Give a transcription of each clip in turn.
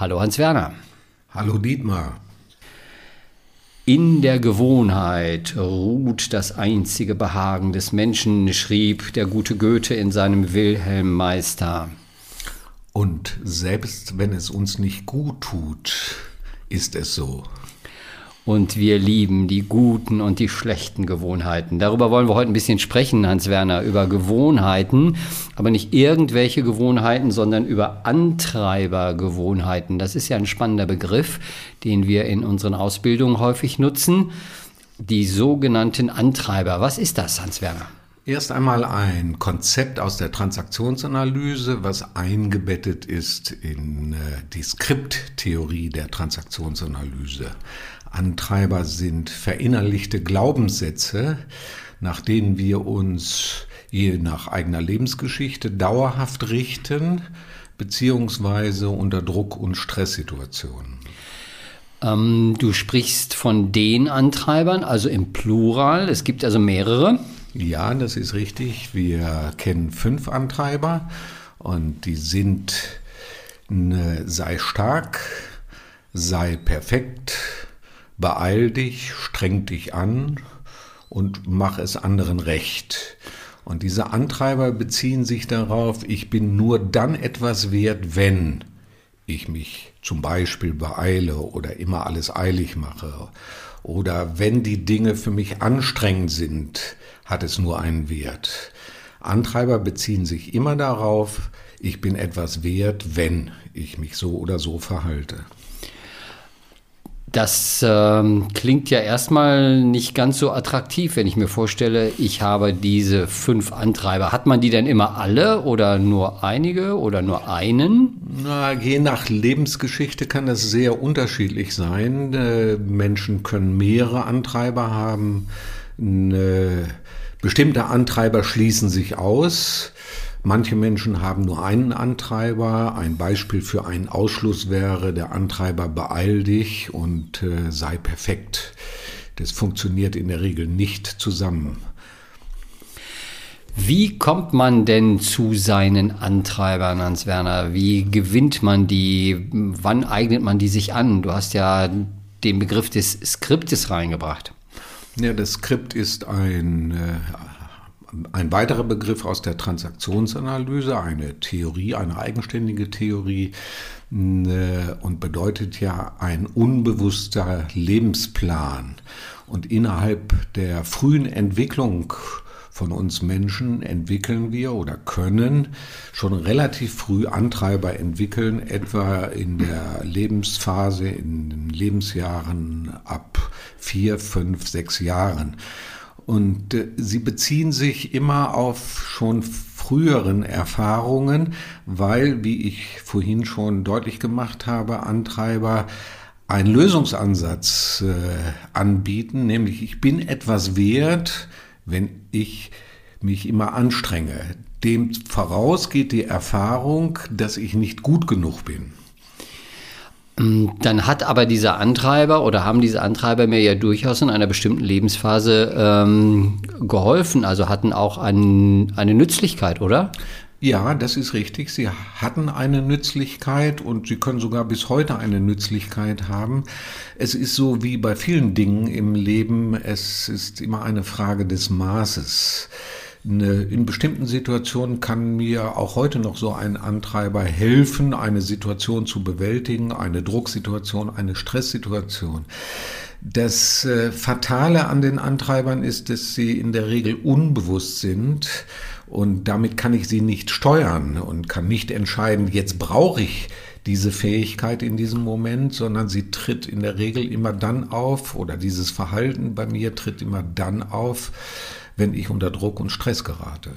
Hallo Hans-Werner. Hallo Dietmar. In der Gewohnheit ruht das einzige Behagen des Menschen, schrieb der gute Goethe in seinem Wilhelm Meister. Und selbst wenn es uns nicht gut tut, ist es so. Und wir lieben die guten und die schlechten Gewohnheiten. Darüber wollen wir heute ein bisschen sprechen, Hans-Werner, über Gewohnheiten, aber nicht irgendwelche Gewohnheiten, sondern über Antreibergewohnheiten. Das ist ja ein spannender Begriff, den wir in unseren Ausbildungen häufig nutzen. Die sogenannten Antreiber. Was ist das, Hans-Werner? Erst einmal ein Konzept aus der Transaktionsanalyse, was eingebettet ist in äh, die Skripttheorie der Transaktionsanalyse. Antreiber sind verinnerlichte Glaubenssätze, nach denen wir uns je nach eigener Lebensgeschichte dauerhaft richten, beziehungsweise unter Druck- und Stresssituationen. Ähm, du sprichst von den Antreibern, also im Plural. Es gibt also mehrere. Ja, das ist richtig. Wir kennen fünf Antreiber und die sind ne, sei stark, sei perfekt, beeil dich, streng dich an und mach es anderen recht. Und diese Antreiber beziehen sich darauf, ich bin nur dann etwas wert, wenn ich mich zum Beispiel beeile oder immer alles eilig mache. Oder wenn die Dinge für mich anstrengend sind, hat es nur einen Wert. Antreiber beziehen sich immer darauf, ich bin etwas wert, wenn ich mich so oder so verhalte. Das ähm, klingt ja erstmal nicht ganz so attraktiv, wenn ich mir vorstelle, ich habe diese fünf Antreiber. Hat man die denn immer alle oder nur einige oder nur einen? Na, je nach Lebensgeschichte kann das sehr unterschiedlich sein. Äh, Menschen können mehrere Antreiber haben. Äh, bestimmte Antreiber schließen sich aus. Manche Menschen haben nur einen Antreiber. Ein Beispiel für einen Ausschluss wäre, der Antreiber beeil dich und äh, sei perfekt. Das funktioniert in der Regel nicht zusammen. Wie kommt man denn zu seinen Antreibern, Hans Werner? Wie gewinnt man die? Wann eignet man die sich an? Du hast ja den Begriff des Skriptes reingebracht. Ja, das Skript ist ein äh, ein weiterer Begriff aus der Transaktionsanalyse, eine Theorie, eine eigenständige Theorie äh, und bedeutet ja ein unbewusster Lebensplan. Und innerhalb der frühen Entwicklung von uns Menschen entwickeln wir oder können schon relativ früh Antreiber entwickeln, etwa in der Lebensphase, in den Lebensjahren ab vier, fünf, sechs Jahren. Und äh, sie beziehen sich immer auf schon früheren Erfahrungen, weil, wie ich vorhin schon deutlich gemacht habe, Antreiber einen Lösungsansatz äh, anbieten, nämlich ich bin etwas wert, wenn ich mich immer anstrenge. Dem voraus geht die Erfahrung, dass ich nicht gut genug bin. Ähm, dann hat aber dieser Antreiber oder haben diese Antreiber mir ja durchaus in einer bestimmten Lebensphase ähm, geholfen, also hatten auch ein, eine Nützlichkeit, oder? Ja, das ist richtig. Sie hatten eine Nützlichkeit und sie können sogar bis heute eine Nützlichkeit haben. Es ist so wie bei vielen Dingen im Leben, es ist immer eine Frage des Maßes. In bestimmten Situationen kann mir auch heute noch so ein Antreiber helfen, eine Situation zu bewältigen, eine Drucksituation, eine Stresssituation. Das äh, Fatale an den Antreibern ist, dass sie in der Regel unbewusst sind und damit kann ich sie nicht steuern und kann nicht entscheiden, jetzt brauche ich diese Fähigkeit in diesem Moment, sondern sie tritt in der Regel immer dann auf oder dieses Verhalten bei mir tritt immer dann auf, wenn ich unter Druck und Stress gerate.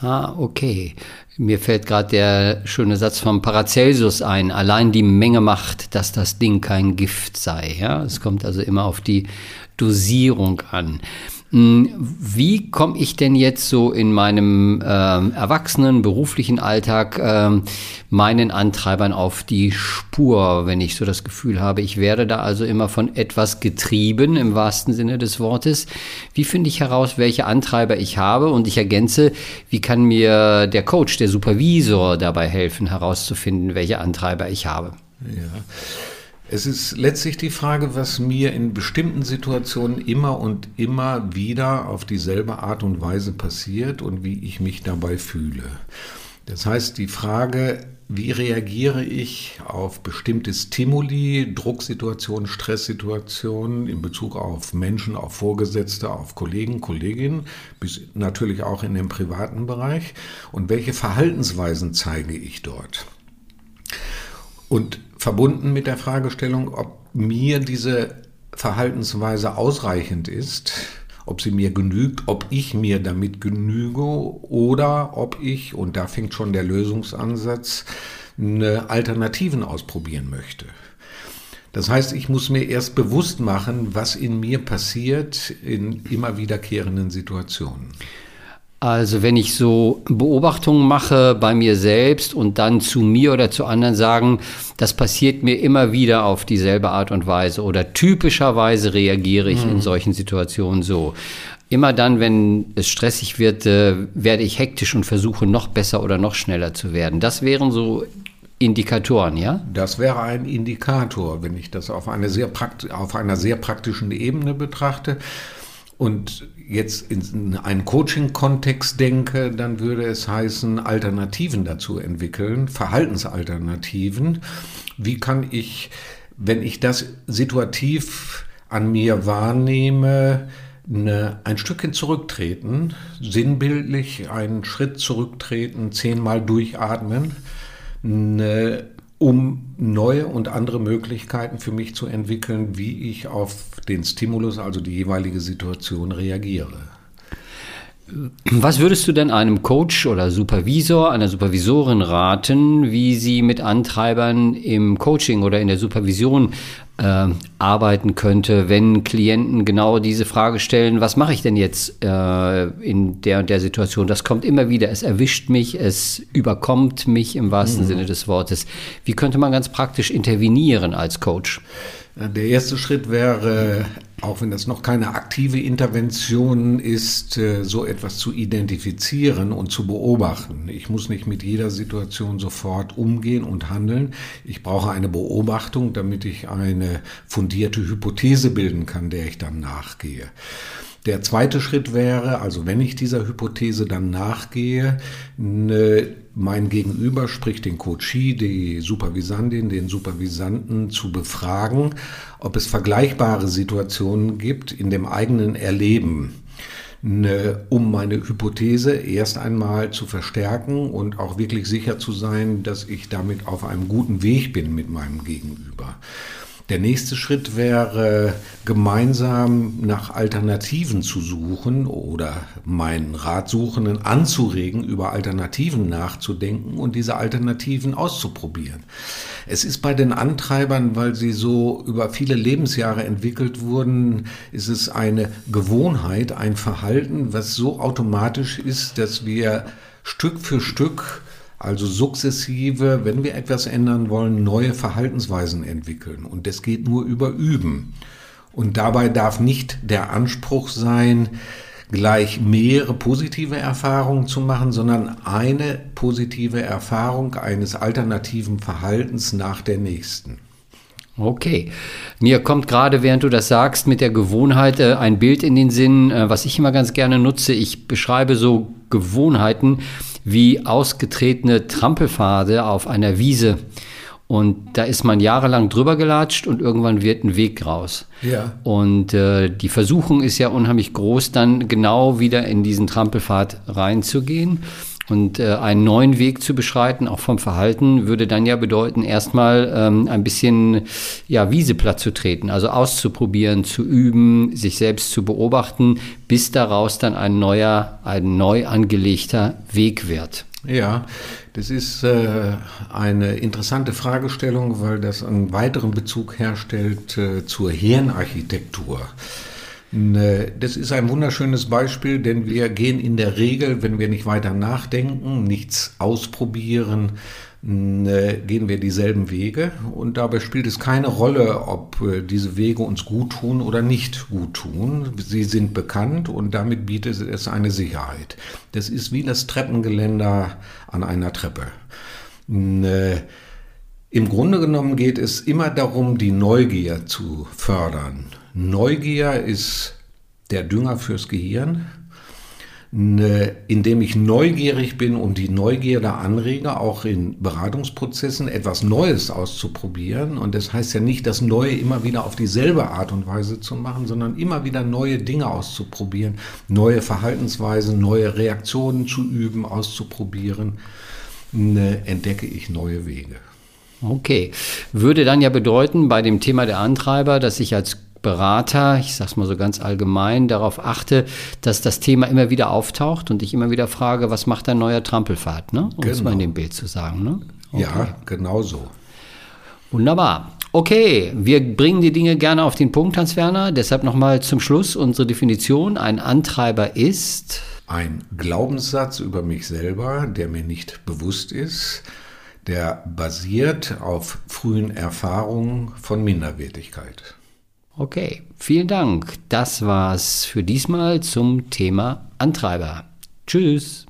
Ah, okay. Mir fällt gerade der schöne Satz vom Paracelsus ein. Allein die Menge macht, dass das Ding kein Gift sei. Ja, es kommt also immer auf die Dosierung an. Hm, wie komme ich denn jetzt so in meinem äh, erwachsenen beruflichen Alltag äh, meinen Antreibern auf die Spur, wenn ich so das Gefühl habe, ich werde da also immer von etwas getrieben im wahrsten Sinne des Wortes. Wie finde ich heraus, welche Antreiber ich habe? Und ich ergänze, wie kann mir der Coach, der Supervisor dabei helfen, herauszufinden, welche Antreiber ich habe? Ja. Es ist letztlich die Frage, was mir in bestimmten Situationen immer und immer wieder auf dieselbe Art und Weise passiert und wie ich mich dabei fühle. Das heißt, die Frage, wie reagiere ich auf bestimmte Stimuli, Drucksituationen, Stresssituationen in Bezug auf Menschen, auf Vorgesetzte, auf Kollegen, Kolleginnen, bis natürlich auch in dem privaten Bereich und welche Verhaltensweisen zeige ich dort? Und verbunden mit der Fragestellung, ob mir diese Verhaltensweise ausreichend ist, ob sie mir genügt, ob ich mir damit genüge oder ob ich, und da fängt schon der Lösungsansatz, Alternativen ausprobieren möchte. Das heißt, ich muss mir erst bewusst machen, was in mir passiert in immer wiederkehrenden Situationen. Also wenn ich so Beobachtungen mache bei mir selbst und dann zu mir oder zu anderen sagen, das passiert mir immer wieder auf dieselbe Art und Weise oder typischerweise reagiere ich mhm. in solchen Situationen so. Immer dann, wenn es stressig wird, äh, werde ich hektisch und versuche noch besser oder noch schneller zu werden. Das wären so Indikatoren, ja? Das wäre ein Indikator, wenn ich das auf, eine sehr auf einer sehr praktischen Ebene betrachte und jetzt in einen Coaching-Kontext denke, dann würde es heißen, Alternativen dazu entwickeln, Verhaltensalternativen. Wie kann ich, wenn ich das situativ an mir wahrnehme, eine, ein Stückchen zurücktreten, sinnbildlich einen Schritt zurücktreten, zehnmal durchatmen, eine um neue und andere Möglichkeiten für mich zu entwickeln, wie ich auf den Stimulus, also die jeweilige Situation reagiere. Was würdest du denn einem Coach oder Supervisor, einer Supervisorin raten, wie sie mit Antreibern im Coaching oder in der Supervision äh, arbeiten könnte, wenn Klienten genau diese Frage stellen, was mache ich denn jetzt äh, in der und der Situation? Das kommt immer wieder, es erwischt mich, es überkommt mich im wahrsten mhm. Sinne des Wortes. Wie könnte man ganz praktisch intervenieren als Coach? Der erste Schritt wäre, auch wenn das noch keine aktive Intervention ist, äh, so etwas zu identifizieren und zu beobachten. Ich muss nicht mit jeder Situation sofort umgehen und handeln. Ich brauche eine Beobachtung, damit ich eine fundierte Hypothese bilden kann, der ich dann nachgehe. Der zweite Schritt wäre, also wenn ich dieser Hypothese dann nachgehe, ne, mein Gegenüber, sprich den Coachie, die Supervisandin, den Supervisanten zu befragen, ob es vergleichbare Situationen gibt in dem eigenen Erleben, ne, um meine Hypothese erst einmal zu verstärken und auch wirklich sicher zu sein, dass ich damit auf einem guten Weg bin mit meinem Gegenüber. Der nächste Schritt wäre, gemeinsam nach Alternativen zu suchen oder meinen Ratsuchenden anzuregen, über Alternativen nachzudenken und diese Alternativen auszuprobieren. Es ist bei den Antreibern, weil sie so über viele Lebensjahre entwickelt wurden, ist es eine Gewohnheit, ein Verhalten, was so automatisch ist, dass wir Stück für Stück also sukzessive, wenn wir etwas ändern wollen, neue Verhaltensweisen entwickeln. Und das geht nur über Üben. Und dabei darf nicht der Anspruch sein, gleich mehrere positive Erfahrungen zu machen, sondern eine positive Erfahrung eines alternativen Verhaltens nach der nächsten. Okay. Mir kommt gerade, während du das sagst, mit der Gewohnheit äh, ein Bild in den Sinn, äh, was ich immer ganz gerne nutze. Ich beschreibe so Gewohnheiten wie ausgetretene Trampelpfade auf einer Wiese. Und da ist man jahrelang drüber gelatscht und irgendwann wird ein Weg raus. Ja. Und äh, die Versuchung ist ja unheimlich groß, dann genau wieder in diesen Trampelpfad reinzugehen. Und äh, einen neuen Weg zu beschreiten, auch vom Verhalten, würde dann ja bedeuten, erstmal ähm, ein bisschen ja, Wieseplatz zu treten, also auszuprobieren, zu üben, sich selbst zu beobachten, bis daraus dann ein neuer, ein neu angelegter Weg wird. Ja, das ist äh, eine interessante Fragestellung, weil das einen weiteren Bezug herstellt äh, zur Hirnarchitektur. Äh, das ist ein wunderschönes Beispiel, denn wir gehen in der Regel, wenn wir nicht weiter nachdenken, nichts ausprobieren, äh, gehen wir dieselben Wege und dabei spielt es keine Rolle, ob äh, diese Wege uns gut tun oder nicht gut tun. Sie sind bekannt und damit bietet es eine Sicherheit. Das ist wie das Treppengeländer an einer Treppe. Im Grunde genommen geht es immer darum, die Neugier zu fördern. Neugier ist der Dünger fürs Gehirn, ne, indem ich neugierig bin und die Neugierde anrege, auch in Beratungsprozessen etwas Neues auszuprobieren. Und das heißt ja nicht, das Neue immer wieder auf dieselbe Art und Weise zu machen, sondern immer wieder neue Dinge auszuprobieren, neue Verhaltensweisen, neue Reaktionen zu üben, auszuprobieren, ne, entdecke ich neue Wege. Okay. Würde dann ja bedeuten, bei dem Thema der Antreiber, dass ich als Berater, ich sage es mal so ganz allgemein, darauf achte, dass das Thema immer wieder auftaucht und ich immer wieder frage, was macht ein neuer Trampelfahrt, ne? um genau. es mal in dem Bild zu sagen. Ne? Okay. Ja, genau so. Wunderbar. Okay, wir bringen die Dinge gerne auf den Punkt, Hans Werner. Deshalb nochmal zum Schluss unsere Definition. Ein Antreiber ist ein Glaubenssatz über mich selber, der mir nicht bewusst ist, der basiert auf frühen Erfahrungen von Minderwertigkeit. Okay, vielen Dank. Das war's für diesmal zum Thema Antreiber. Tschüss.